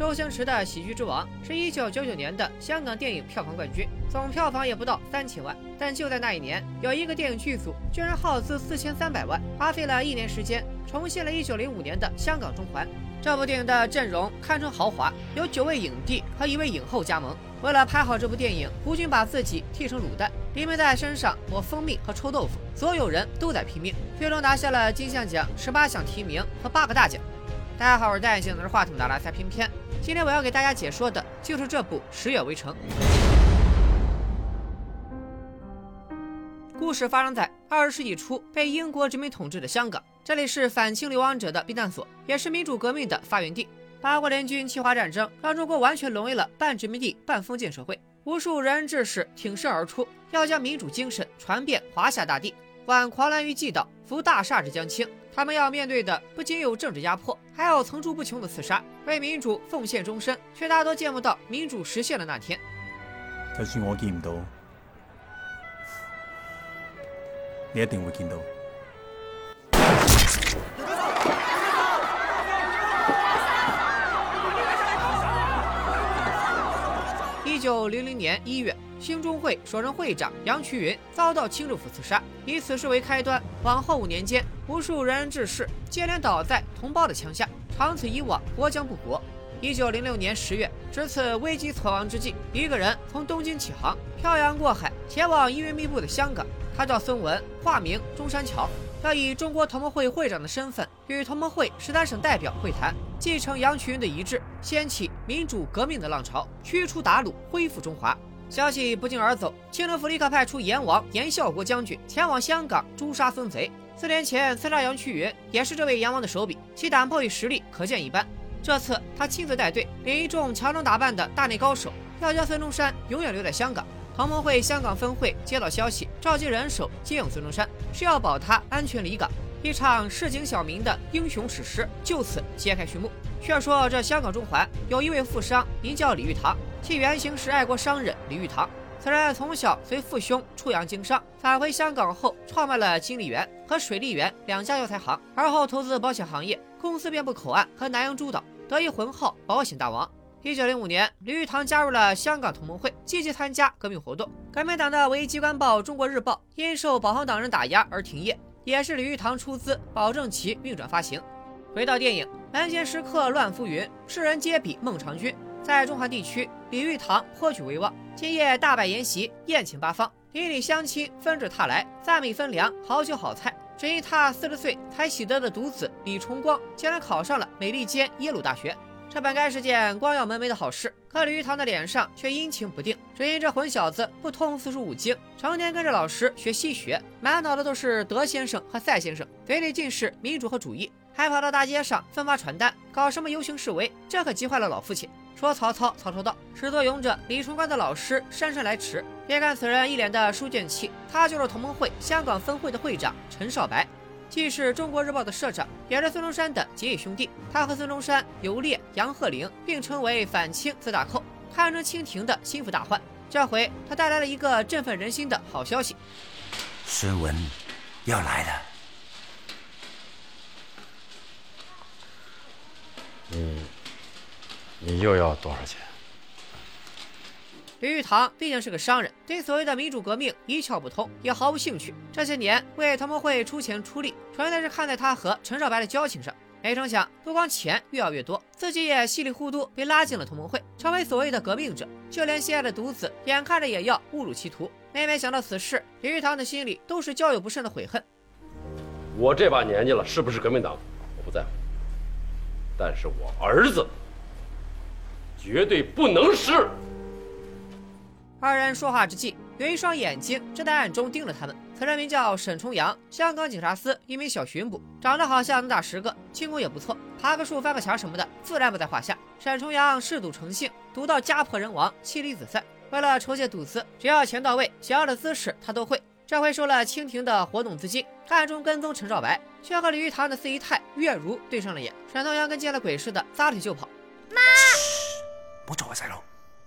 周星驰的《喜剧之王》是一九九九年的香港电影票房冠军，总票房也不到三千万。但就在那一年，有一个电影剧组居然耗资四千三百万，花费了一年时间，重现了一九零五年的香港中环。这部电影的阵容堪称豪华，有九位影帝和一位影后加盟。为了拍好这部电影，胡军把自己剃成卤蛋，里面在身上抹蜂蜜和臭豆腐，所有人都在拼命，最终拿下了金像奖十八项提名和八个大奖。大家好，我是戴眼镜拿着话筒的拉塞偏偏。今天我要给大家解说的就是这部《十月围城》。故事发生在二十世纪初被英国殖民统治的香港，这里是反清流亡者的避难所，也是民主革命的发源地。八国联军侵华战争让中国完全沦为了半殖民地半封建社会，无数仁人志士挺身而出，要将民主精神传遍华夏大地。挽狂澜于既倒，扶大厦之将倾。他们要面对的不仅有政治压迫，还有层出不穷的刺杀。为民主奉献终身，却大多见不到民主实现的那天。就算我见唔到，你一定会见到。一九零零年一月，兴中会首任会长杨衢云遭到清政府刺杀，以此事为开端，往后五年间，无数仁人志士接连倒在同胞的枪下，长此以往，国将不国。一九零六年十月，值此危机存亡之际，一个人从东京起航，漂洋过海，前往阴云密布的香港。他叫孙文，化名中山桥，要以中国同盟会会长的身份与同盟会十三省代表会谈，继承杨衢云的遗志，掀起民主革命的浪潮，驱除鞑虏，恢复中华。消息不胫而走，清政府立刻派出阎王阎孝国将军前往香港诛杀孙贼。四年前刺杀杨衢云，也是这位阎王的手笔，其胆魄与实力可见一斑。这次他亲自带队，领一众乔装打扮的大内高手，要将孙中山永远留在香港。同盟会香港分会接到消息，召集人手接应孙中山，是要保他安全离港。一场市井小民的英雄史诗就此揭开序幕。却说这香港中环有一位富商，名叫李玉堂，其原型是爱国商人李玉堂。此人从小随父兄出洋经商，返回香港后创办了金利源和水利源两家药材行，而后投资保险行业，公司遍布口岸和南洋诸岛，得以浑号保险大王。一九零五年，李玉堂加入了香港同盟会，积极参加革命活动。革命党的唯一机关报《中国日报》因受保皇党人打压而停业，也是李玉堂出资保证其运转发行。回到电影，人间时刻乱浮云，世人皆比孟尝君。在中环地区，李玉堂颇具威望，今夜大摆筵席，宴请八方，邻里乡亲纷至沓来，赞美分粮，好酒好菜。只因他四十岁才喜得的独子李崇光，竟然考上了美利坚耶鲁大学。这本该是件光耀门楣的好事，可李玉堂的脸上却阴晴不定。只因这混小子不通四书五经，成天跟着老师学西学，满脑子都是德先生和赛先生，嘴里尽是民主和主义，还跑到大街上分发传单，搞什么游行示威，这可急坏了老父亲。说曹操，曹操到；始作俑者李崇光的老师姗姗来迟。别看此人一脸的书卷气，他就是同盟会香港分会的会长陈少白。既是中国日报的社长，也是孙中山的结义兄弟。他和孙中山、游猎、杨鹤龄并称为反清四大寇，堪称清廷的心腹大患。这回他带来了一个振奋人心的好消息：孙文要来了。你，你又要多少钱？李玉堂毕竟是个商人，对所谓的民主革命一窍不通，也毫无兴趣。这些年为同盟会出钱出力，纯粹是看在他和陈少白的交情上。没成想，不光钱越要越多，自己也稀里糊涂被拉进了同盟会，成为所谓的革命者。就连心爱的独子，眼看着也要误入歧途。每每想到此事，李玉堂的心里都是交友不慎的悔恨。我这把年纪了，是不是革命党，我不在乎。但是我儿子绝对不能是。二人说话之际，有一双眼睛正在暗中盯着他们。此人名叫沈重阳，香港警察司一名小巡捕，长得好像能打十个，轻功也不错，爬个树、翻个墙什么的，自然不在话下。沈重阳嗜赌成性，赌到家破人亡、妻离子散。为了筹借赌资，只要钱到位，想要的姿势他都会。这回收了清廷的活动资金，暗中跟踪陈少白，却和李玉堂的四姨太月如对上了眼。沈重阳跟见了鬼似的，撒腿就跑。妈，唔我做啊，细路，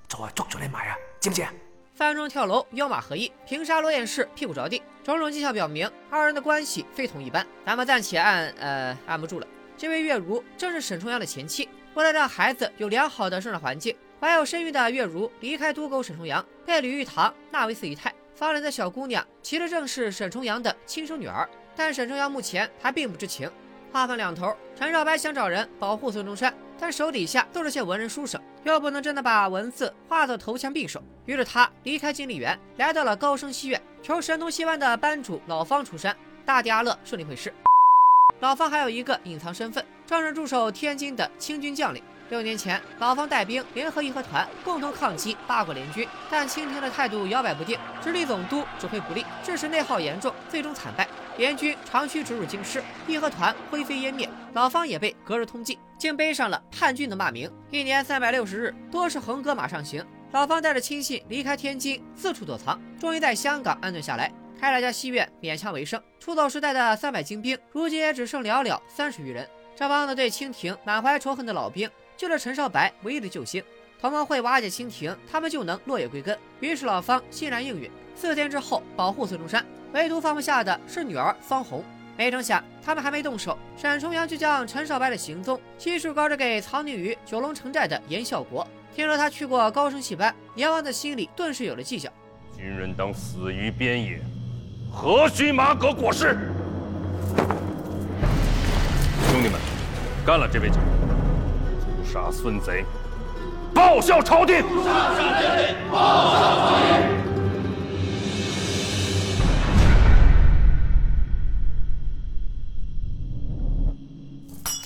做啊捉住你埋啊，知唔知啊？翻窗跳楼，腰马合一，平杀罗彦士，屁股着地，种种迹象表明二人的关系非同一般。咱们暂且按……呃，按不住了。这位月如正是沈重阳的前妻，为了让孩子有良好的生长环境，怀有身孕的月如离开都沟沈重阳，被李玉堂纳为四姨太。放人的小姑娘其实正是沈重阳的亲生女儿，但沈重阳目前还并不知情。话分两头，陈少白想找人保护孙中山，但手底下都是些文人书生，又不能真的把文字化作投枪匕首。于是他离开金丽园，来到了高升戏院，求神通戏班的班主老方出山。大迪阿乐顺利会师。老方还有一个隐藏身份，正是驻守天津的清军将领。六年前，老方带兵联合义和团，共同抗击八国联军，但清廷的态度摇摆不定，直隶总督指挥不力，致使内耗严重，最终惨败。联军长驱直入京师，义和团灰飞烟灭，老方也被隔日通缉，竟背上了叛军的骂名。一年三百六十日，多是横戈马上行。老方带着亲信离开天津，四处躲藏，终于在香港安顿下来，开了家戏院，勉强为生。出走时带的三百精兵，如今也只剩寥寥三十余人。这帮子对清廷满怀仇恨的老兵，就是陈少白唯一的救星。同盟会瓦解清廷，他们就能落叶归根。于是老方欣然应允，四天之后保护孙中山。唯独放不下的是女儿方红，没成想他们还没动手，沈重阳就将陈少白的行踪悉数告知给藏匿于九龙城寨的严孝国。听说他去过高升戏班，阎王的心里顿时有了计较。军人当死于边野，何须马革裹尸？兄弟们，干了这位将，诛杀孙贼，报效朝廷。上上天令，报效朝廷。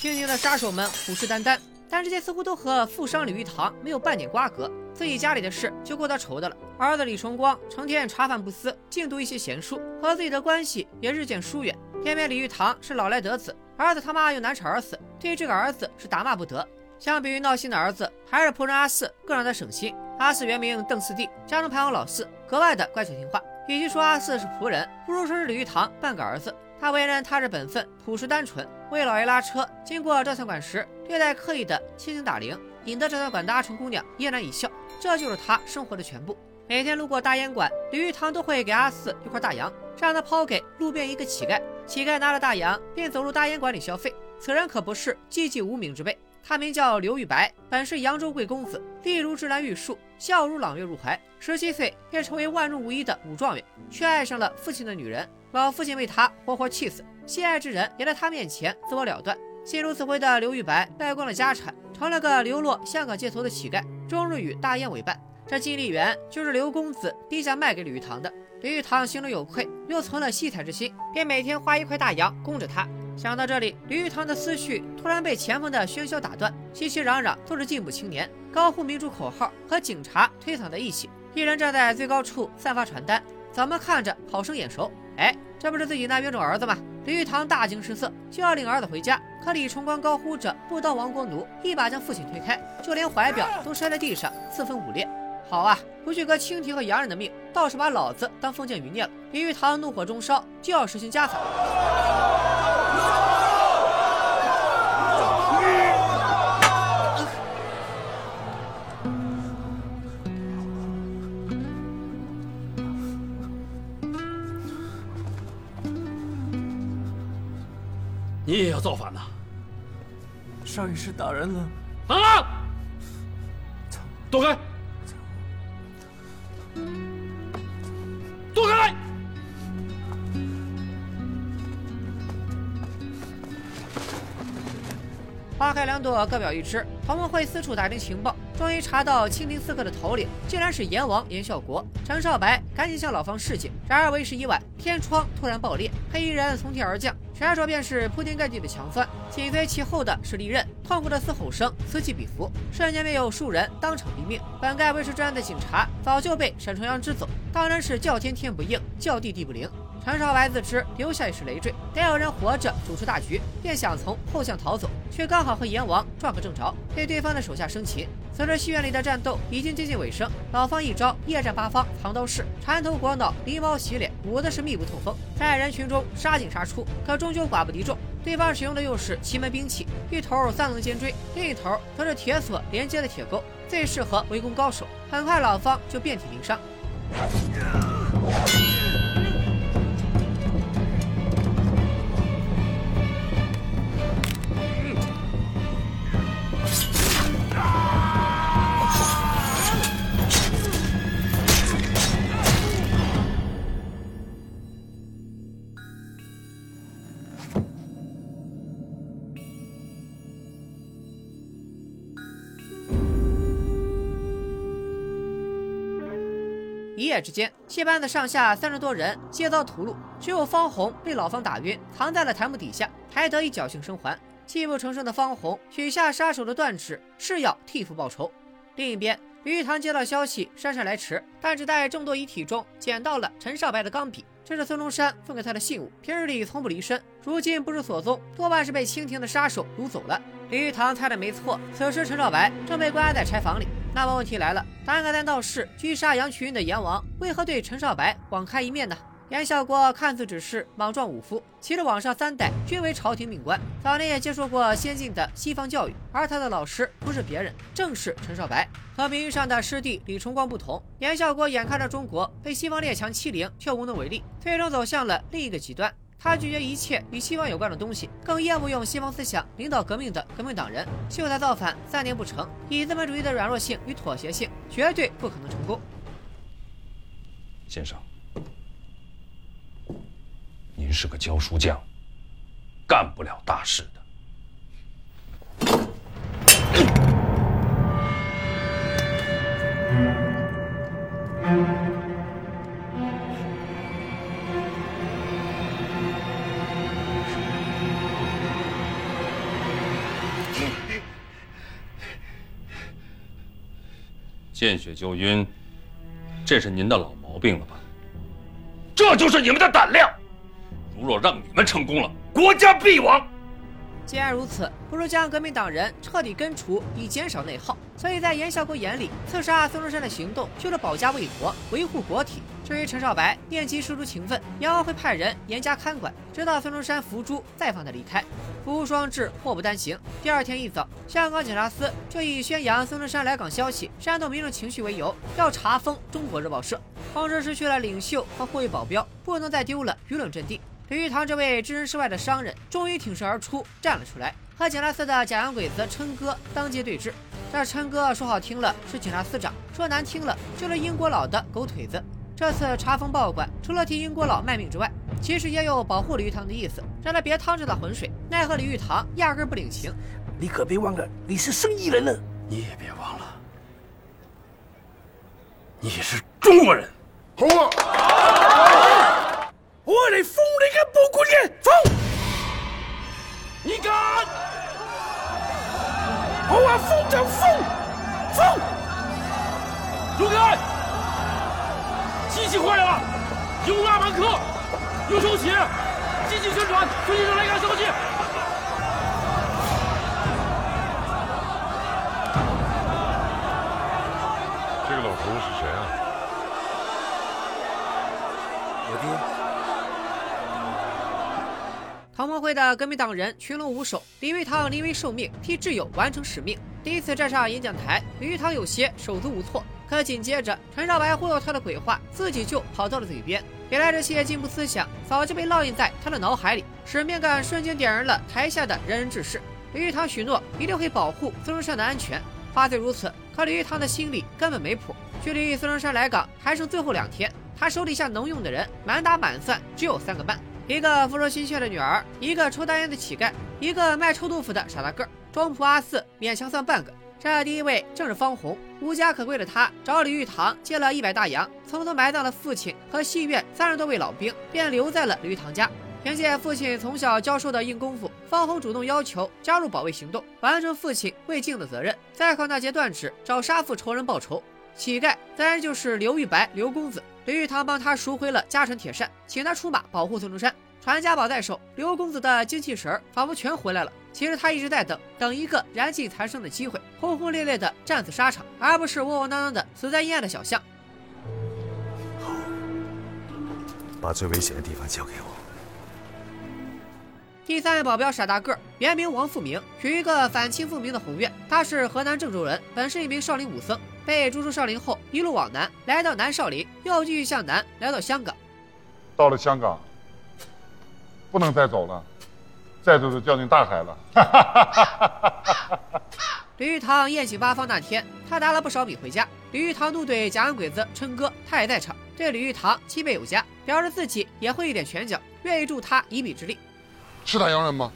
静静的杀手们虎视眈眈，但这些似乎都和富商李玉堂没有半点瓜葛，自己家里的事就够他愁的了。儿子李崇光成天茶饭不思，净读一些闲书，和自己的关系也日渐疏远。偏偏李玉堂是老来得子，儿子他妈又难产而死，对于这个儿子是打骂不得。相比于闹心的儿子，还是仆人阿四更让他省心。阿四原名邓四弟，家中排行老四，格外的乖巧听话。与其说阿四是仆人，不如说是李玉堂半个儿子。他为人踏实本分，朴实单纯。为老爷拉车经过照相馆时，略带刻意的轻轻打铃，引得照相馆的阿成姑娘嫣然一笑。这就是他生活的全部。每天路过大烟馆，李玉堂都会给阿四一块大洋，让他抛给路边一个乞丐。乞丐拿了大洋，便走入大烟馆里消费。此人可不是寂寂无名之辈，他名叫刘玉白，本是扬州贵公子，丽如芝兰玉树，笑如朗月入怀。十七岁便成为万中无一的武状元，却爱上了父亲的女人。老父亲为他活活气死，心爱之人也在他面前自我了断。心如死灰的刘玉白败光了家产，成了个流落香港街头的乞丐，终日与大雁为伴。这金丽园就是刘公子低价卖给李玉堂的。李玉堂心中有愧，又存了惜才之心，便每天花一块大洋供着他。想到这里，李玉堂的思绪突然被前方的喧嚣打断，熙熙攘攘都是进步青年，高呼民主口号，和警察推搡在一起。一人站在最高处散发传单，怎么看着好生眼熟？哎，这不是自己那冤种儿子吗？李玉堂大惊失色，就要领儿子回家。可李崇光高呼着“不当亡国奴”，一把将父亲推开，就连怀表都摔在地上，四分五裂。好啊，不去割清廷和洋人的命，倒是把老子当封建余孽了。李玉堂怒火中烧，就要实行家法。你也要造反呐？上一世打人了。啊！躲开！躲开！花开两朵，各表一枝。同盟会四处打听情报，终于查到清廷刺客的头领竟然是阎王阎孝国。陈少白赶紧向老方示警，然而为时已晚，天窗突然爆裂，黑衣人从天而降。闪烁便是铺天盖地的强酸，紧随其后的是利刃，痛苦的嘶吼声此起彼伏，瞬间便有数人当场毙命。本该维持治安的警察早就被沈重阳支走，当然是叫天天不应，叫地地不灵。陈少白自知留下也是累赘，得有人活着主持大局，便想从后巷逃走，却刚好和阎王撞个正着，被对方的手下生擒。此时戏院里的战斗已经接近尾声，老方一招夜战八方藏刀式，缠头裹脑，狸猫洗脸，舞的是密不透风，在人群中杀进杀出，可终究寡不敌众。对方使用的又是奇门兵器，一头三棱尖锥，另一头则是铁锁连接的铁钩，最适合围攻高手。很快老方就遍体鳞伤。一夜之间，戏班子上下三十多人皆遭屠戮，只有方红被老方打晕，藏在了檀木底下，还得以侥幸生还。泣不成声的方红取下杀手的断指，誓要替父报仇。另一边，李玉堂接到消息，姗姗来迟，但只在众多遗体中捡到了陈少白的钢笔，这是孙中山送给他的信物，平日里从不离身，如今不知所踪，多半是被清廷的杀手掳走了。李玉堂猜的没错，此时陈少白正被关押在柴房里。那么问题来了，胆敢在闹市狙杀杨衢云的阎王，为何对陈少白网开一面呢？严孝国看似只是莽撞武夫，其实往上三代均为朝廷命官，早年也接受过先进的西方教育，而他的老师不是别人，正是陈少白。和名义上的师弟李崇光不同，严孝国眼看着中国被西方列强欺凌，却无能为力，最终走向了另一个极端。他拒绝一切与西方有关的东西，更厌恶用西方思想领导革命的革命党人。秀才造反三年不成，以资本主义的软弱性与妥协性，绝对不可能成功。先生，您是个教书匠，干不了大事的。见血就晕，这是您的老毛病了吧？这就是你们的胆量！如若让你们成功了，国家必亡。既然如此，不如将革命党人彻底根除，以减少内耗。所以在严孝国眼里，刺杀孙中山的行动就是保家卫国，维护国体。至于陈少白，念及师出情分，阎王会派人严加看管，直到孙中山伏诛，再放他离开。福无双至，祸不单行。第二天一早，香港警察司就以宣扬孙中山来港消息、煽动民众情绪为由，要查封《中国日报》社。同时失去了领袖和护卫保镖，不能再丢了舆论阵地。李玉堂这位置身事外的商人，终于挺身而出，站了出来，和警察司的假洋鬼子琛哥当街对峙。这琛哥说好听了是警察司长，说难听了就是英国佬的狗腿子。这次查封报馆，除了替英国佬卖命之外，其实也有保护李玉堂的意思，让他别趟这趟浑水。奈何李玉堂压根不领情。你可别忘了，你是生意人呢。你也别忘了，你是中国人。好啊！我来封你个报国爷，封！你敢？我话，封就封，封！勇敢！机器坏了，有拉板客，有手写，积极宣传，飞机上来看消息。同盟会的革命党人群龙无首，李玉堂临危受命替挚友完成使命。第一次站上演讲台，李玉堂有些手足无措。可紧接着，陈少白忽悠他的鬼话自己就跑到了嘴边。原来这些进步思想早就被烙印在他的脑海里，使命感瞬间点燃了台下的人人志士。李玉堂许诺一定会保护孙中山的安全，话虽如此，可李玉堂的心里根本没谱。距离孙中山来港还剩最后两天，他手底下能用的人满打满算只有三个半。一个肤若心血的女儿，一个抽大烟的乞丐，一个卖臭豆腐的傻大个儿，中普阿四勉强算半个。这第一位正是方红，无家可归的他找李玉堂借了一百大洋，匆匆埋葬了父亲和戏院三十多位老兵，便留在了李玉堂家。凭借父亲从小教授的硬功夫，方红主动要求加入保卫行动，完成父亲未尽的责任，再靠那截断指找杀父仇人报仇。乞丐自然就是刘玉白，刘公子。李玉堂帮他赎回了家传铁扇，请他出马保护孙中山。传家宝在手，刘公子的精气神仿佛全回来了。其实他一直在等，等一个燃尽残生的机会，轰轰烈烈的战死沙场，而不是窝窝囊囊的死在阴暗的小巷。好，把最危险的地方交给我。第三位保镖傻大个，原名王富明，属于一个反清复明的宏愿。他是河南郑州人，本是一名少林武僧。被逐出少林后，一路往南，来到南少林，又继续向南，来到香港。到了香港，不能再走了，再走就掉进大海了。李玉堂宴请八方那天，他拿了不少米回家。李玉堂怒怼假洋鬼子琛哥，他也在场，对李玉堂钦佩有加，表示自己也会一点拳脚，愿意助他一臂之力。是打洋人吗？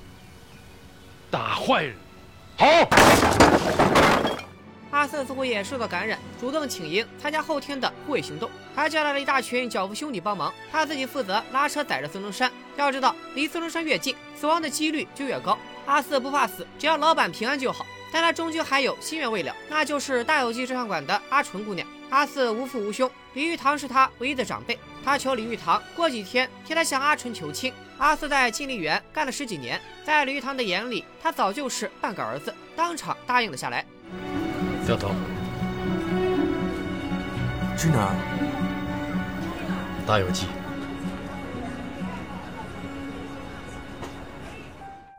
打坏人。好。阿瑟子似乎也受到感染，主动请缨参加后天的护卫行动，还叫来了一大群脚夫兄弟帮忙，他自己负责拉车载着孙中山。要知道，离孙中山越近，死亡的几率就越高。阿四不怕死，只要老板平安就好。但他终究还有心愿未了，那就是大有记照相馆的阿纯姑娘。阿四无父无兄，李玉堂是他唯一的长辈。他求李玉堂过几天替他向阿纯求亲。阿四在金利园干了十几年，在李玉堂的眼里，他早就是半个儿子，当场答应了下来。小头，去哪儿？大有记。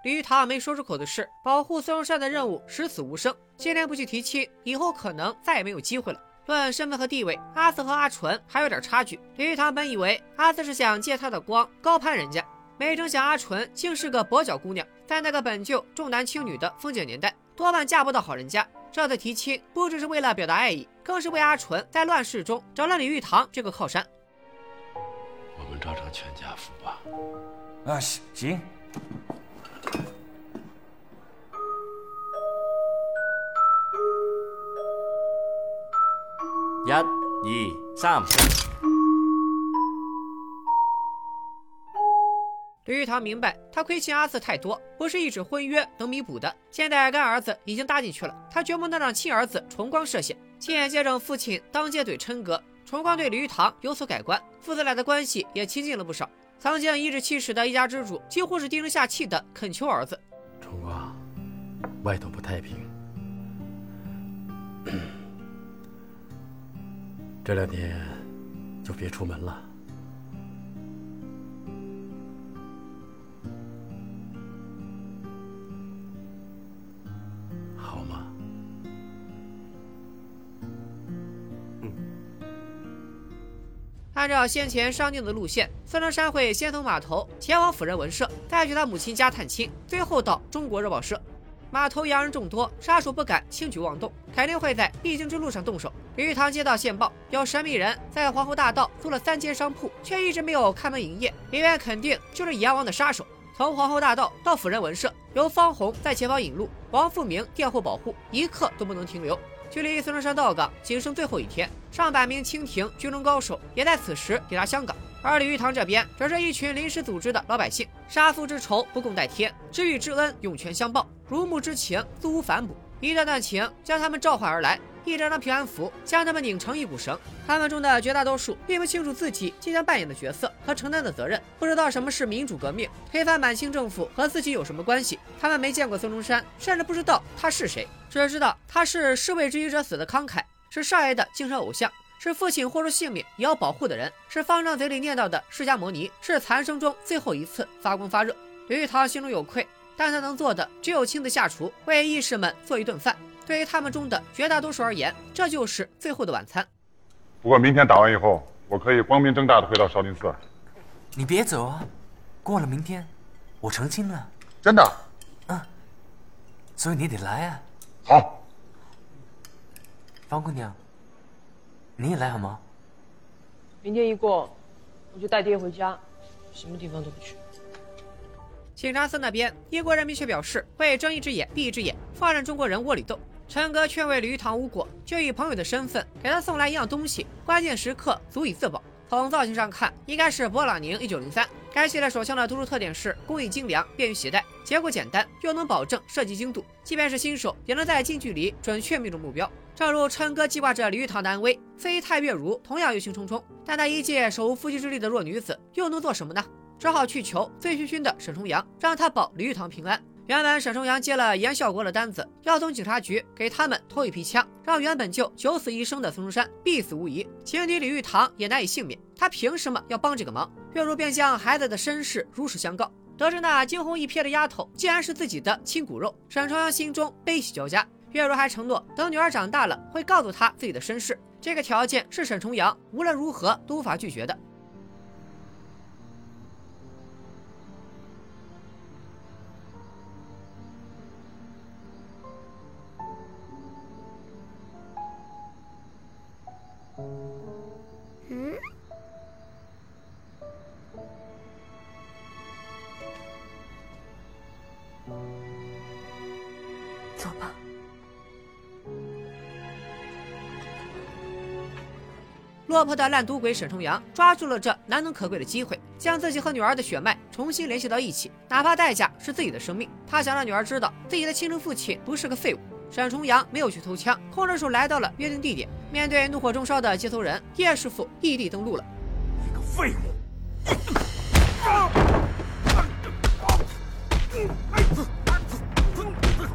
李玉堂没说出口的是，保护孙中山的任务十死无生。今天不去提亲，以后可能再也没有机会了。论身份和地位，阿四和阿纯还有点差距。李玉堂本以为阿四是想借他的光高攀人家，没成想阿纯竟是个跛脚姑娘，在那个本就重男轻女的封建年代，多半嫁不到好人家。这次提亲不只是为了表达爱意，更是为阿纯在乱世中找了李玉堂这个靠山。我们照张全家福吧。啊，行行。一、二、三。李玉堂明白，他亏欠阿四太多，不是一纸婚约能弥补的。现在干儿子已经搭进去了，他绝不能让亲儿子重光涉险。亲眼见证父亲当街怼琛哥，重光对李玉堂有所改观，父子俩的关系也亲近了不少。曾经颐指气使的一家之主，几乎是低声下气的恳求儿子：“重光，外头不太平。”这两天就别出门了，按照先前商定的路线，孙中山会先从码头前往辅仁文社，再去他母亲家探亲，最后到中国日报社。码头洋人众多，杀手不敢轻举妄动，肯定会在必经之路上动手。李玉堂接到线报，有神秘人在皇后大道租了三间商铺，却一直没有开门营业，里面肯定就是阎王的杀手。从皇后大道到辅仁文社，由方红在前方引路，王富明殿后保护，一刻都不能停留。距离孙中山到港仅剩最后一天，上百名清廷军中高手也在此时抵达香港。而李玉堂这边，则是一群临时组织的老百姓，杀父之仇不共戴天，知遇之恩涌泉相报，如沐之情自无反哺。一段段情将他们召唤而来，一张张平安符将他们拧成一股绳。他们中的绝大多数并不清楚自己即将扮演的角色和承担的责任，不知道什么是民主革命，推翻满清政府和自己有什么关系。他们没见过孙中山，甚至不知道他是谁，只知道他是士为知己者死的慷慨，是少爷的精神偶像。是父亲豁出性命也要保护的人，是方丈嘴里念叨的释迦摩尼，是残生中最后一次发光发热。李玉堂心中有愧，但他能做的只有亲自下厨，为义士们做一顿饭。对于他们中的绝大多数而言，这就是最后的晚餐。不过明天打完以后，我可以光明正大的回到少林寺。你别走啊！过了明天，我成亲了。真的？嗯。所以你得来啊。好。方姑娘。你也来好吗？明天一过，我就带爹回家，什么地方都不去。警察司那边，英国人民却表示会睁一只眼闭一只眼，放任中国人窝里斗。陈哥劝慰李玉堂无果，就以朋友的身份给他送来一样东西，关键时刻足以自保。从造型上看，应该是勃朗宁一九零三。该系列手枪的突出特点是工艺精良、便于携带，结构简单，又能保证射击精度，即便是新手也能在近距离准确命中目标。正如琛哥记挂着李玉堂的安危，飞太月如同样忧心忡忡。但她一介手无缚鸡之力的弱女子，又能做什么呢？只好去求醉醺醺的沈重阳，让他保李玉堂平安。原本沈重阳接了严孝国的单子，要从警察局给他们偷一批枪，让原本就九死一生的孙中山必死无疑，情敌李玉堂也难以幸免。他凭什么要帮这个忙？月如便将孩子的身世如实相告。得知那惊鸿一瞥的丫头竟然是自己的亲骨肉，沈重阳心中悲喜交加。月如还承诺，等女儿长大了会告诉她自己的身世。这个条件是沈重阳无论如何都无法拒绝的。嗯？走吧。落魄的烂赌鬼沈重阳抓住了这难能可贵的机会将自己和女儿的血脉重新联系到一起哪怕代价是自己的生命他想让女儿知道自己的亲生父亲不是个废物。沈重阳没有去偷枪，空着手来到了约定地点。面对怒火中烧的接头人叶师傅，异地登陆了。你个废物！吃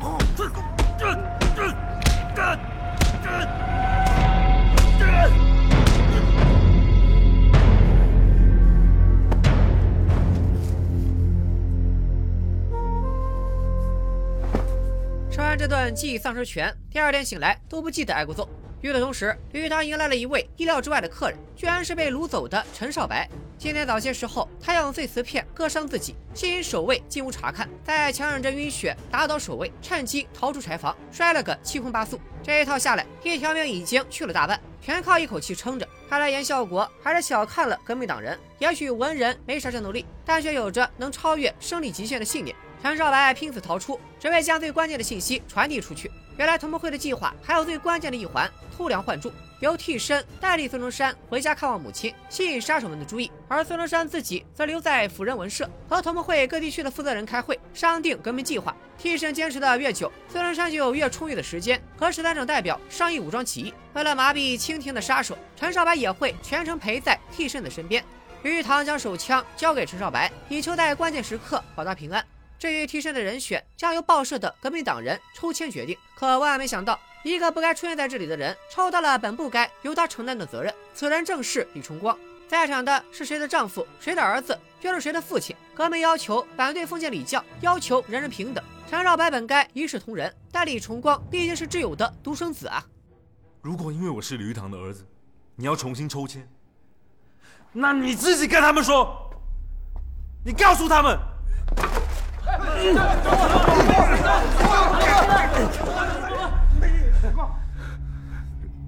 完这顿记忆丧失拳，第二天醒来都不记得挨过揍。与此同时，吕堂迎来了一位意料之外的客人，居然是被掳走的陈少白。今天早些时候，他用碎瓷片割伤自己，吸引守卫进屋查看，再强忍着晕血打倒守卫，趁机逃出柴房，摔了个七荤八素。这一套下来，一条命已经去了大半，全靠一口气撑着。看来严孝国还是小看了革命党人。也许文人没啥战斗力，但却有着能超越生理极限的信念。陈少白拼死逃出，只为将最关键的信息传递出去。原来同盟会的计划还有最关键的一环——偷梁换柱，由替身代替孙中山回家看望母亲，吸引杀手们的注意。而孙中山自己则留在辅仁文社，和同盟会各地区的负责人开会，商定革命计划。替身坚持的越久，孙中山就有越充裕的时间和十三省代表商议武装起义。为了麻痹清廷的杀手，陈少白也会全程陪在替身的身边。于玉堂将手枪交给陈少白，以求在关键时刻保他平安。至于替身的人选，将由报社的革命党人抽签决定。可万万没想到，一个不该出现在这里的人，抽到了本不该由他承担的责任。此人正是李崇光。在场的是谁的丈夫，谁的儿子，又是谁的父亲？革命要求反对封建礼教，要求人人平等。陈少白本该一视同仁，但李崇光毕竟是挚友的独生子啊。如果因为我是李玉堂的儿子，你要重新抽签，那你自己跟他们说，你告诉他们。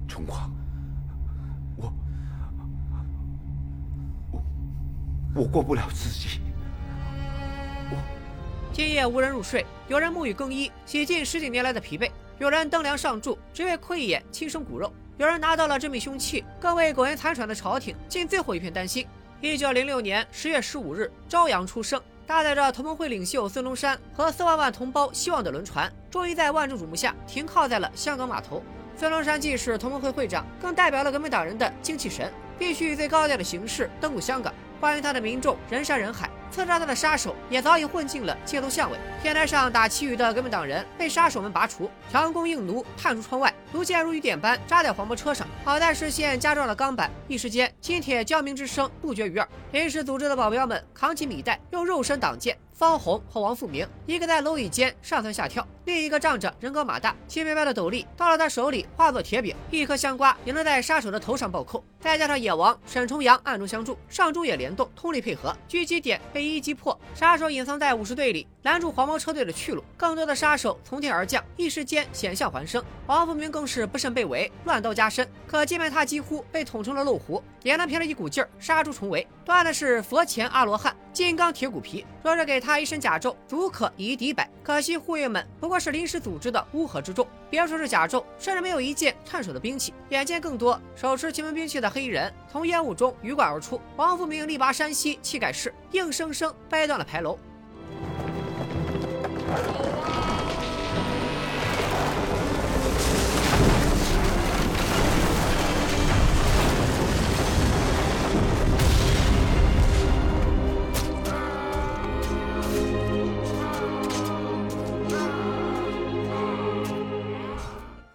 崇光，我我我过不了自己。我今夜无人入睡，有人沐浴更衣，洗尽十几年来的疲惫；有人登梁上柱，只为窥一眼亲生骨肉；有人拿到了致命凶器，更为苟延残喘的朝廷尽最后一片丹心。一九零六年十月十五日，朝阳出生。搭载着同盟会领袖孙中山和四万万同胞希望的轮船，终于在万众瞩目下停靠在了香港码头。孙中山既是同盟会会长，更代表了革命党人的精气神，必须以最高调的形式登陆香港。欢迎他的民众人山人海。刺杀他的杀手也早已混进了街头巷尾，天台上打其余的革命党人被杀手们拔除，强弓硬弩探出窗外，毒箭如雨点般扎在黄包车上。好在视线加装了钢板，一时间金铁交鸣之声不绝于耳。临时组织的保镖们扛起米袋，用肉身挡箭。方红和王富明，一个在蝼蚁间上蹿下跳，另一个仗着人高马大，青白白的斗笠到了他手里化作铁饼，一颗香瓜也能在杀手的头上暴扣。再加上野王沈重阳暗中相助，上中野联动，通力配合，狙击点被一一击破。杀手隐藏在武士队里，拦住黄毛车队的去路。更多的杀手从天而降，一时间险象环生。王富明更是不慎被围，乱刀加身。可即便他几乎被捅成了漏壶，也能凭着一股劲儿杀出重围。断的是佛前阿罗汉，金刚铁骨皮。若是给他一身甲胄，足可以敌百。可惜护卫们不过是临时组织的乌合之众，别说是甲胄，甚至没有一件趁手的兵器。眼见更多手持奇门兵器的黑衣人从烟雾中鱼贯而出，王富明力拔山兮气盖世，硬生生掰断了牌楼。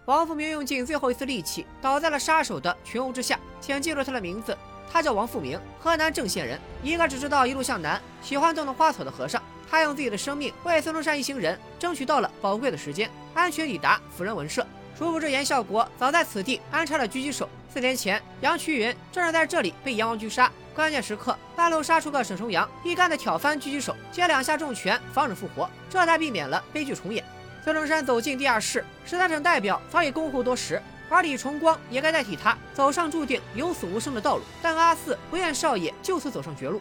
王富明用尽最后一丝力气，倒在了杀手的群殴之下。请记住他的名字，他叫王富明，河南郑县人，一个只知道一路向南、喜欢动动花草的和尚。他用自己的生命为孙中山一行人争取到了宝贵的时间，安全抵达辅仁文社。殊不知严孝国早在此地安插了狙击手。四年前，杨衢云正是在这里被阎王狙杀。关键时刻，半路杀出个沈重阳，一竿子挑翻狙击手，接两下重拳，防止复活，这才避免了悲剧重演。孙中山走进地下室，十三省代表早已恭候多时，而李崇光也该代替他走上注定有死无生的道路。但阿四不愿少爷就此走上绝路。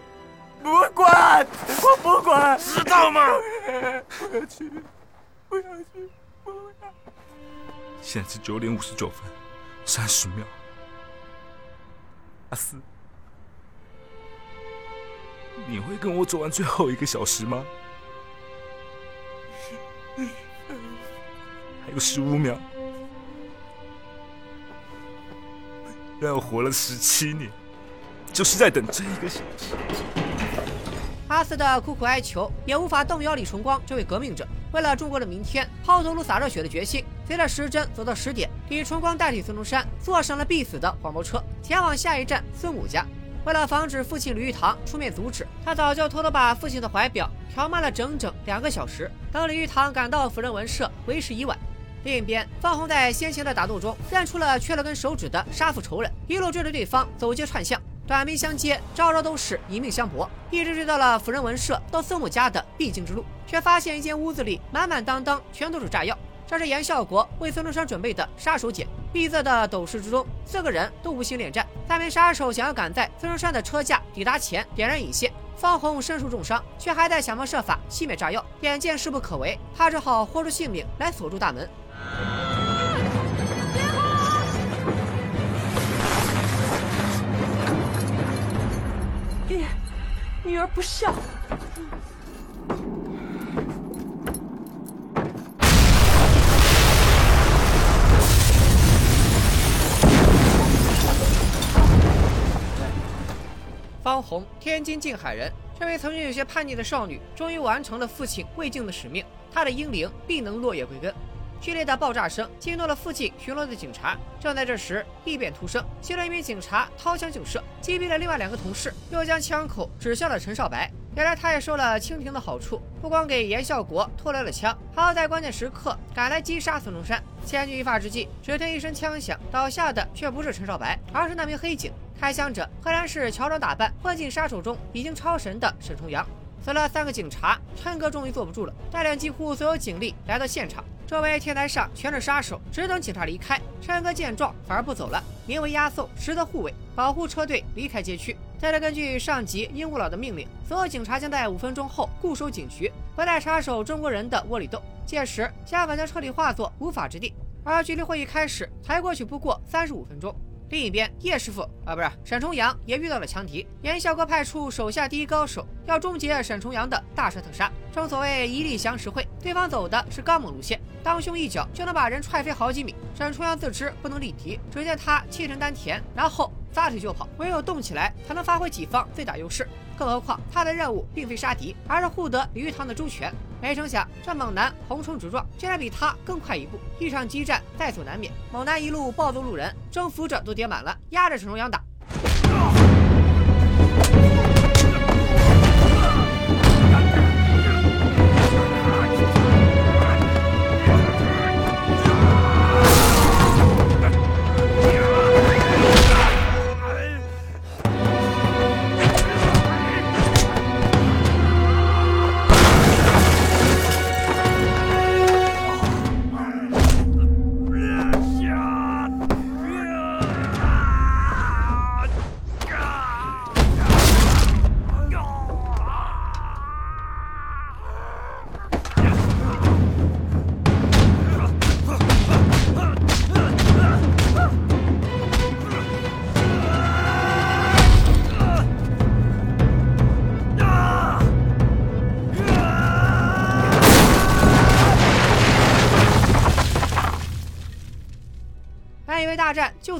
不管，我不管，知道吗？不要去，不要去，不要。现在是九点五十九分，三十秒。阿四。你会跟我走完最后一个小时吗？还有十五秒，让我活了十七年，就是在等这一个小时。阿斯的苦苦哀求也无法动摇李崇光这位革命者为了中国的明天抛头颅洒热血的决心。随着时针走到十点，李崇光代替孙中山坐上了必死的黄包车，前往下一站孙武家。为了防止父亲李玉堂出面阻止，他早就偷偷把父亲的怀表调慢了整整两个小时。等李玉堂赶到辅仁文社，为时已晚。另一边，方红在先前的打斗中认出了缺了根手指的杀父仇人，一路追着对方走街串巷。短兵相接，招招都是以命相搏，一直追到了辅仁文社到孙母家的必经之路，却发现一间屋子里满满当当全都是炸药，这是严孝国为孙中山准备的杀手锏。闭塞的斗室之中，四个人都无心恋战。三名杀手想要赶在孙中山的车驾抵达前点燃引线，方红身受重伤，却还在想方设法熄灭炸药。眼见势不可为，他只好豁出性命来锁住大门。爹，女儿不孝。方红，天津静海人，这位曾经有些叛逆的少女，终于完成了父亲未尽的使命。她的英灵必能落叶归根。剧烈的爆炸声惊动了附近巡逻的警察。正在这时，异变突生，其中一名警察掏枪就射，击毙了另外两个同事，又将枪口指向了陈少白。原来他也受了清廷的好处，不光给严孝国偷来了枪，还要在关键时刻赶来击杀孙中山。千钧一发之际，只听一声枪响，倒下的却不是陈少白，而是那名黑警。开枪者赫然是乔装打扮、混进杀手中已经超神的沈重阳。死了三个警察，陈哥终于坐不住了，带领几乎所有警力来到现场。周围天台上全是杀手，只等警察离开。山哥见状，反而不走了，名为押送，实则护卫，保护车队离开街区。再来根据上级鹦鹉老的命令，所有警察将在五分钟后固守警局，不带插手中国人的窝里斗。届时，香港将彻底化作无法之地。而距离会议开始才过去不过三十五分钟。另一边，叶师傅啊，不是沈重阳也遇到了强敌。严孝哥派出手下第一高手，要终结沈重阳的大杀特杀。正所谓一力降十会，对方走的是刚猛路线，当胸一脚就能把人踹飞好几米。沈重阳自知不能力敌，只见他气沉丹田，然后撒腿就跑。唯有动起来，才能发挥己方最大优势。更何况他的任务并非杀敌，而是护得李玉堂的周全。没成想，这猛男横冲直撞，竟然比他更快一步。一场激战在所难免。猛男一路暴揍路人，征服者都叠满了，压着陈重阳打。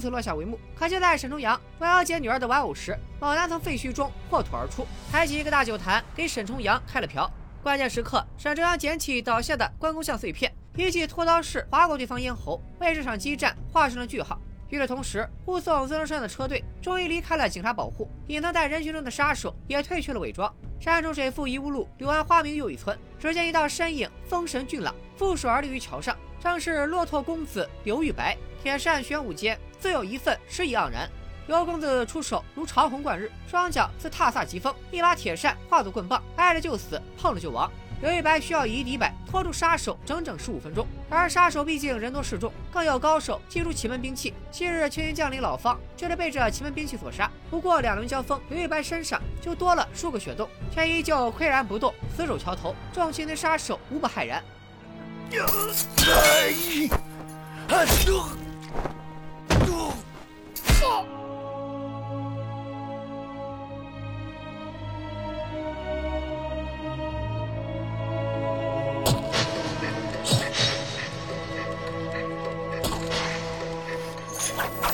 落下帷幕，可就在沈重阳为了捡女儿的玩偶时，猛男从废墟中破土而出，抬起一个大酒坛给沈重阳开了瓢。关键时刻，沈重阳捡起倒下的关公像碎片，一记拖刀式划过对方咽喉，为这场激战画上了句号。与此同时，护送孙中山的车队终于离开了警察保护，隐藏在人群中的杀手也褪去了伪装。山中水复疑无路，柳暗花明又一村。只见一道身影风神俊朗，负手而立于桥上，正是骆驼公子刘玉白。铁扇玄武间，自有一份诗意盎然。刘公子出手如长虹贯日，双脚似踏飒疾风，一把铁扇化作棍棒，挨了就死，碰了就亡。刘玉白需要以一敌百，拖住杀手整整十五分钟。而杀手毕竟人多势众，更有高手祭出奇门兵器。昔日青云将领老方就是被这奇门兵器所杀。不过两轮交锋，刘玉白身上就多了数个血洞，却依旧岿然不动，死守桥头。众青云杀手无不骇然。呀！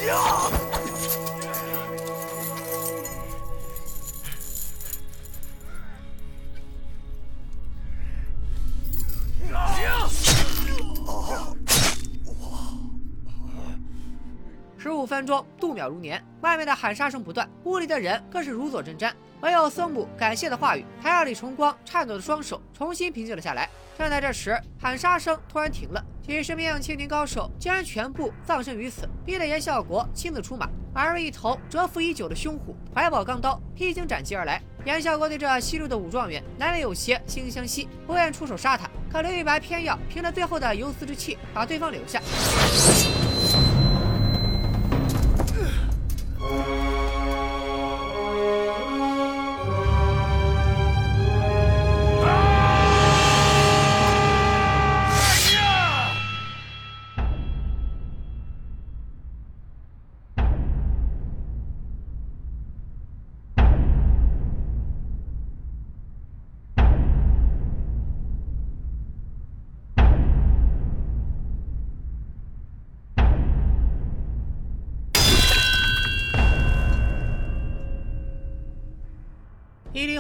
呀！十分钟。度秒如年，外面的喊杀声不断，屋里的人更是如坐针毡。唯有孙母感谢的话语，才让李重光颤抖的双手重新平静了下来。正在这时，喊杀声突然停了，几十名青年高手竟然全部葬身于此，逼得严孝国亲自出马。而一头蛰伏已久的凶虎怀抱钢刀，披荆斩棘而来。严孝国对这西路的武状元难免有些惺惺相惜，不愿出手杀他。可刘玉白偏要凭着最后的游丝之气，把对方留下。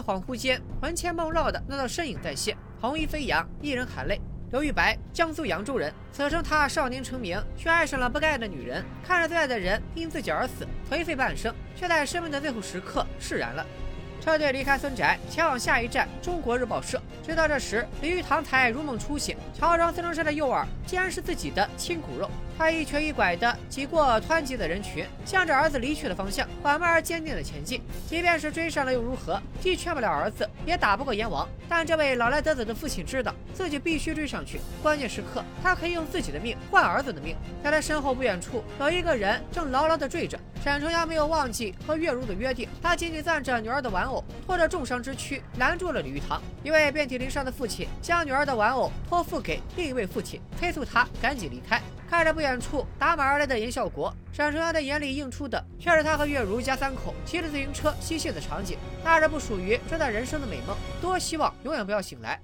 恍惚间，魂牵梦绕的那道身影再现，红衣飞扬，一人含泪。刘玉白，江苏扬州人，此生他少年成名，却爱上了不该爱的女人，看着最爱的人因自己而死，颓废半生，却在生命的最后时刻释然了。车队离开孙宅，前往下一站中国日报社。直到这时，李玉堂才如梦初醒，乔装孙中山的诱饵竟然是自己的亲骨肉。他一瘸一拐地挤过湍急的人群，向着儿子离去的方向缓慢而坚定地前进。即便是追上了又如何？既劝不了儿子，也打不过阎王。但这位老来得子的父亲知道自己必须追上去。关键时刻，他可以用自己的命换儿子的命。在他身后不远处，有一个人正牢牢地坠着。沈重阳没有忘记和月如的约定，他紧紧攥着女儿的玩偶，拖着重伤之躯拦住了李玉堂。一位遍体鳞伤的父亲将女儿的玩偶托付给另一位父亲，催促他赶紧离开。看着不远处打马而来的严孝国，沈春阳的眼里映出的却是他和月如一家三口骑着自行车嬉戏的场景。那是不属于这段人生的美梦，多希望永远不要醒来。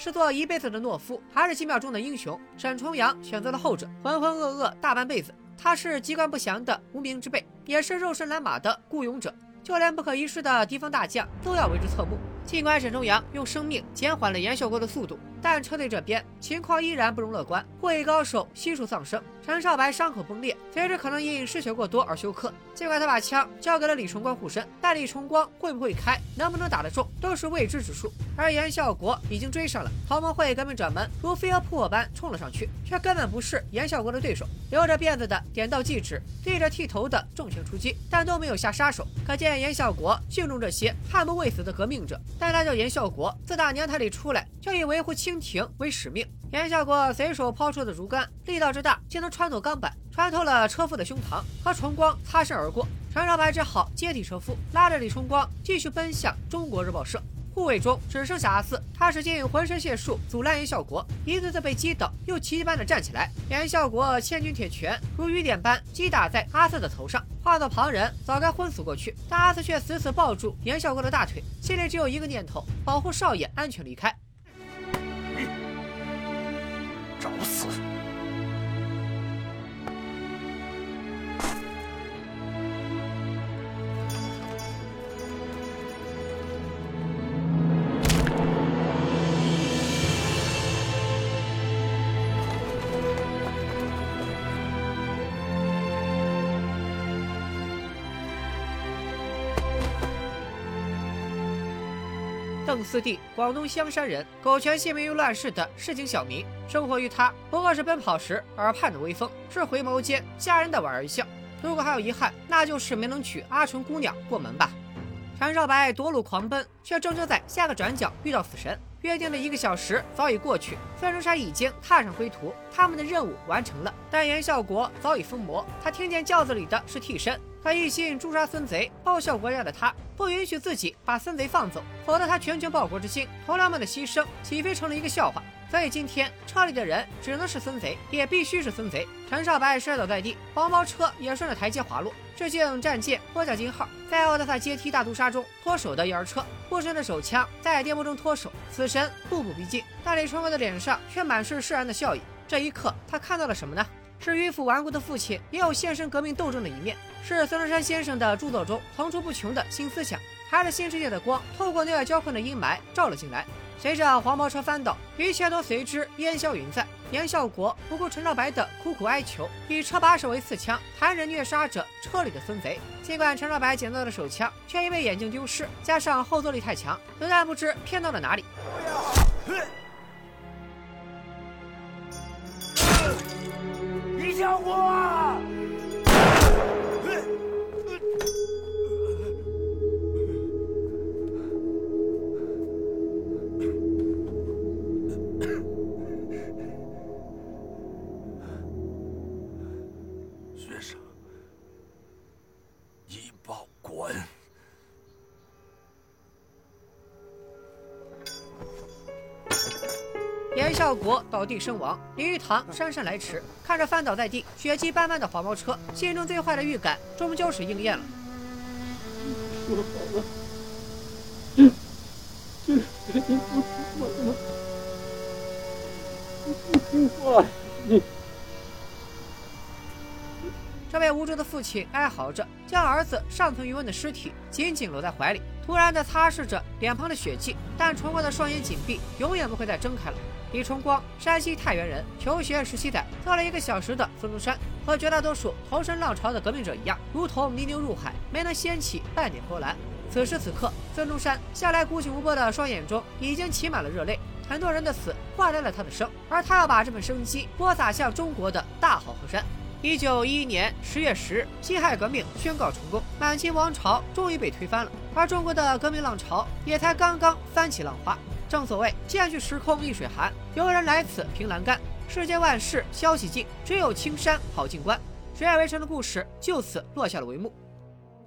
是做一辈子的懦夫，还是几秒钟的英雄？沈重阳选择了后者，浑浑噩噩大半辈子，他是机关不详的无名之辈，也是肉身蓝马的雇佣者，就连不可一世的敌方大将都要为之侧目。尽管沈重阳用生命减缓了严秀国的速度，但车队这边情况依然不容乐观，会议高手悉数丧生，陈少白伤口崩裂，随时可能因失血过多而休克。尽管他把枪交给了李崇光护身，但李崇光会不会开，能不能打得中，都是未知之数。而严孝国已经追上了，同盟会革命者们如飞蛾扑火般冲了上去，却根本不是严孝国的对手。留着辫子的点到即止，对着剃头的重拳出击，但都没有下杀手。可见严孝国敬重这些悍不畏死的革命者。但他叫严孝国，自打娘胎里出来就以维护清廷为使命。严孝国随手抛出的竹竿，力道之大，竟能穿透钢板，穿透了车夫的胸膛，和重光擦身而过。陈少白只好接替车夫，拉着李重光继续奔向中国日报社。护卫中只剩下阿四，他使尽浑身解数阻拦严孝国，一次次被击倒，又奇迹般的站起来。严孝国千钧铁拳如雨点般击打在阿四的头上，换做旁人早该昏死过去，但阿四却死死抱住严孝国的大腿，心里只有一个念头：保护少爷安全离开。找死！四弟，广东香山人，苟全性命于乱世的市井小民，生活于他不过是奔跑时耳畔的微风，是回眸间家人的莞尔一笑。如果还有遗憾，那就是没能娶阿纯姑娘过门吧。陈少白夺路狂奔，却终究在下个转角遇到死神。约定的一个小时早已过去，孙中山已经踏上归途，他们的任务完成了。但严孝国早已疯魔，他听见轿子里的是替身，他一心诛杀孙贼，报效国家的他，不允许自己把孙贼放走，否则他全权报国之心，同僚们的牺牲岂非成了一个笑话？所以今天车里的人只能是孙贼，也必须是孙贼。陈少白摔倒在地，黄包车也顺着台阶滑落。致敬战舰“波加金号”在奥德萨阶梯大屠杀中脱手的婴儿车，不神的手枪在颠簸中脱手，死神步步逼近，大李春光的脸上却满是释然的笑意。这一刻，他看到了什么呢？是迂腐顽固的父亲，也有献身革命斗争的一面；是孙中山先生的著作中层出不穷的新思想，还是新世界的光透过内外交困的阴霾照了进来？随着黄包车翻倒，一切都随之烟消云散。严孝国不顾陈少白的苦苦哀求，以车把手为刺枪，残忍虐杀着车里的孙贼。尽管陈少白捡到了手枪，却因为眼镜丢失，加上后坐力太强，子弹不知偏到了哪里。小国。严孝国倒地身亡，林玉堂姗姗来迟，看着翻倒在地、血迹斑斑的黄包车，心中最坏的预感终究是应验了。说好了，这这肯定不是我，你，这位无助的父亲哀嚎着，将儿子尚存余温的尸体紧紧搂在怀里，突然的擦拭着脸庞的血迹，但崇光的双眼紧闭，永远不会再睁开了。李崇光，山西太原人，求学十七载，做了一个小时的孙中山，和绝大多数投身浪潮的革命者一样，如同泥牛入海，没能掀起半点波澜。此时此刻，孙中山向来孤寂无波的双眼中已经起满了热泪。很多人的死换来了他的生，而他要把这份生机播撒向中国的大好河山。一九一一年十月十日，辛亥革命宣告成功，满清王朝终于被推翻了，而中国的革命浪潮也才刚刚翻起浪花。正所谓剑去时空一水寒，游人来此凭栏杆。世间万事消息尽，只有青山好静观。十月围城的故事就此落下了帷幕。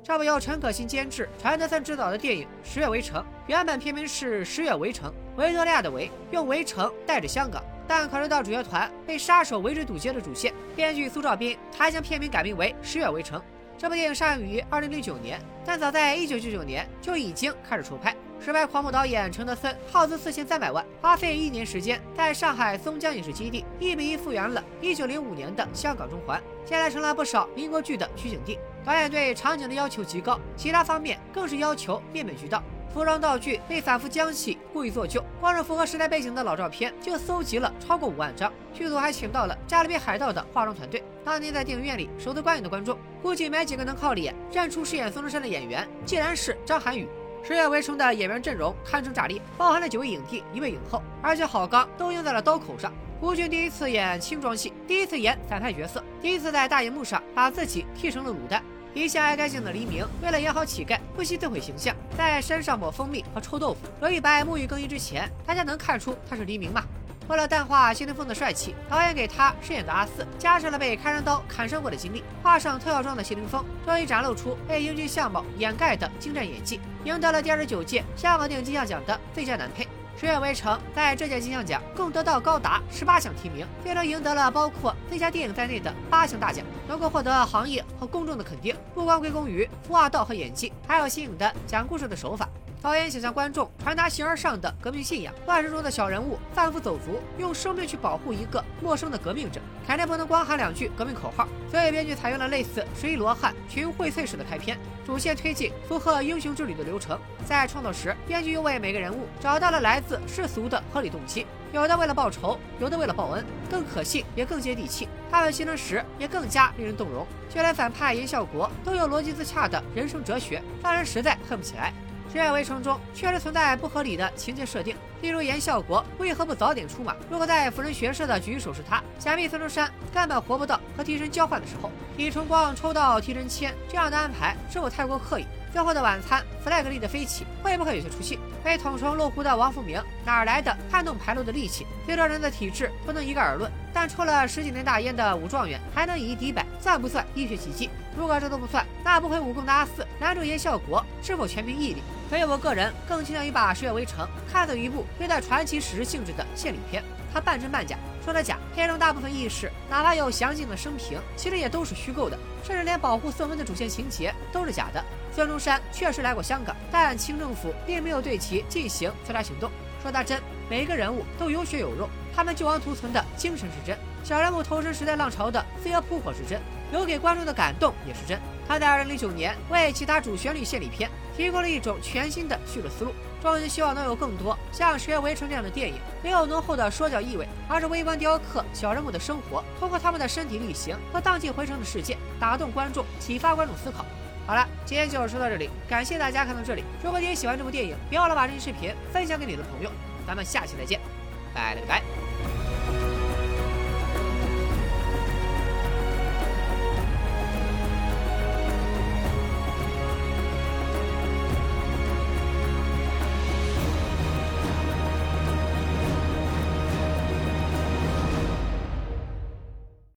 这部由陈可辛监制、陈德森执导的电影《十月围城》，原本片名是《十月围城》，维多利亚的维用围城带着香港。但考虑到主角团被杀手围追堵截的主线，编剧苏兆斌还将片名改名为《十月围城》。这部电影上映于二零零九年，但早在一九九九年就已经开始筹拍。实拍狂魔导演陈德森耗资四千三百万，花费一年时间，在上海松江影视基地一比一复原了一九零五年的香港中环，现在成了不少民国剧的取景地。导演对场景的要求极高，其他方面更是要求面面俱到。服装道具被反复将戏，故意做旧。光是符合时代背景的老照片就搜集了超过五万张。剧组还请到了《加勒比海盗》的化妆团队。当年在电影院里守着观影的观众，估计没几个能靠脸认出饰演孙中山的演员，竟然是张涵予。《十月围城》的演员阵容堪称炸裂，包含了九位影帝、一位影后，而且好钢都用在了刀口上。吴军第一次演轻装戏，第一次演反派角色，第一次在大荧幕上把自己剃成了卤蛋。一向爱干净的黎明，为了演好乞丐，不惜自毁形象，在身上抹蜂蜜和臭豆腐。罗一白沐浴更衣之前，大家能看出他是黎明吗？为了淡化谢霆锋的帅气，导演给他饰演的阿四加上了被开山刀砍伤过的经历，画上特效妆的谢霆锋终于展露出被英俊相貌掩盖的精湛演技，赢得了第二十九届香港电影金像奖的最佳男配。十月围城在这届金像奖共得到高达十八项提名，最终赢得了包括最佳电影在内的八项大奖，能够获得行业和公众的肯定，不光归功于画道和演技，还有新颖的讲故事的手法。导演想向观众传达形而上的革命信仰，乱世中的小人物贩夫走卒，用生命去保护一个陌生的革命者，肯定不能光喊两句革命口号。所以编剧采用了类似《水罗汉群荟萃》式的开篇，主线推进符合英雄之旅的流程。在创作时，编剧又为每个人物找到了来自世俗的合理动机，有的为了报仇，有的为了报恩，更可信也更接地气。他们牺牲时也更加令人动容，就连反派严孝国都有逻辑自洽的人生哲学，让人实在恨不起来。《十月围城》中确实存在不合理的情节设定，例如严孝国为何不早点出马？如果在辅仁学社的举手是他，想必孙中山根本活不到和替身交换的时候。李崇光抽到替身签，这样的安排是否太过刻意？最后的晚餐，flag 立的飞起，会不会有些出戏？被捅成落湖的王福明，哪来的撼动牌楼的力气？虽说人的体质不能一概而论，但抽了十几年大烟的武状元还能以一敌百，算不算医学奇迹？如果这都不算，那不会武功的阿四男主严孝国是否全凭毅力？所以我个人更倾向于把《十月围城》看作一部略带传奇史诗性质的献礼片。它半真半假。说的假，片中大部分轶事，哪怕有详尽的生平，其实也都是虚构的，甚至连保护孙文的主线情节都是假的。孙中山确实来过香港，但清政府并没有对其进行追查行动。说他真，每一个人物都有血有肉，他们救亡图存的精神是真，小人物投身时代浪潮的飞蛾扑火是真，留给观众的感动也是真。他在二零零九年为其他主旋律献礼片提供了一种全新的叙事思路。终于希望能有更多像《十月围城》这样的电影，没有浓厚的说教意味，而是微观雕刻小人物的生活，通过他们的身体力行和荡气回肠的世界，打动观众，启发观众思考。好了，今天就说到这里，感谢大家看到这里。如果你也喜欢这部电影，别忘了把这期视频分享给你的朋友。咱们下期再见，拜了个拜。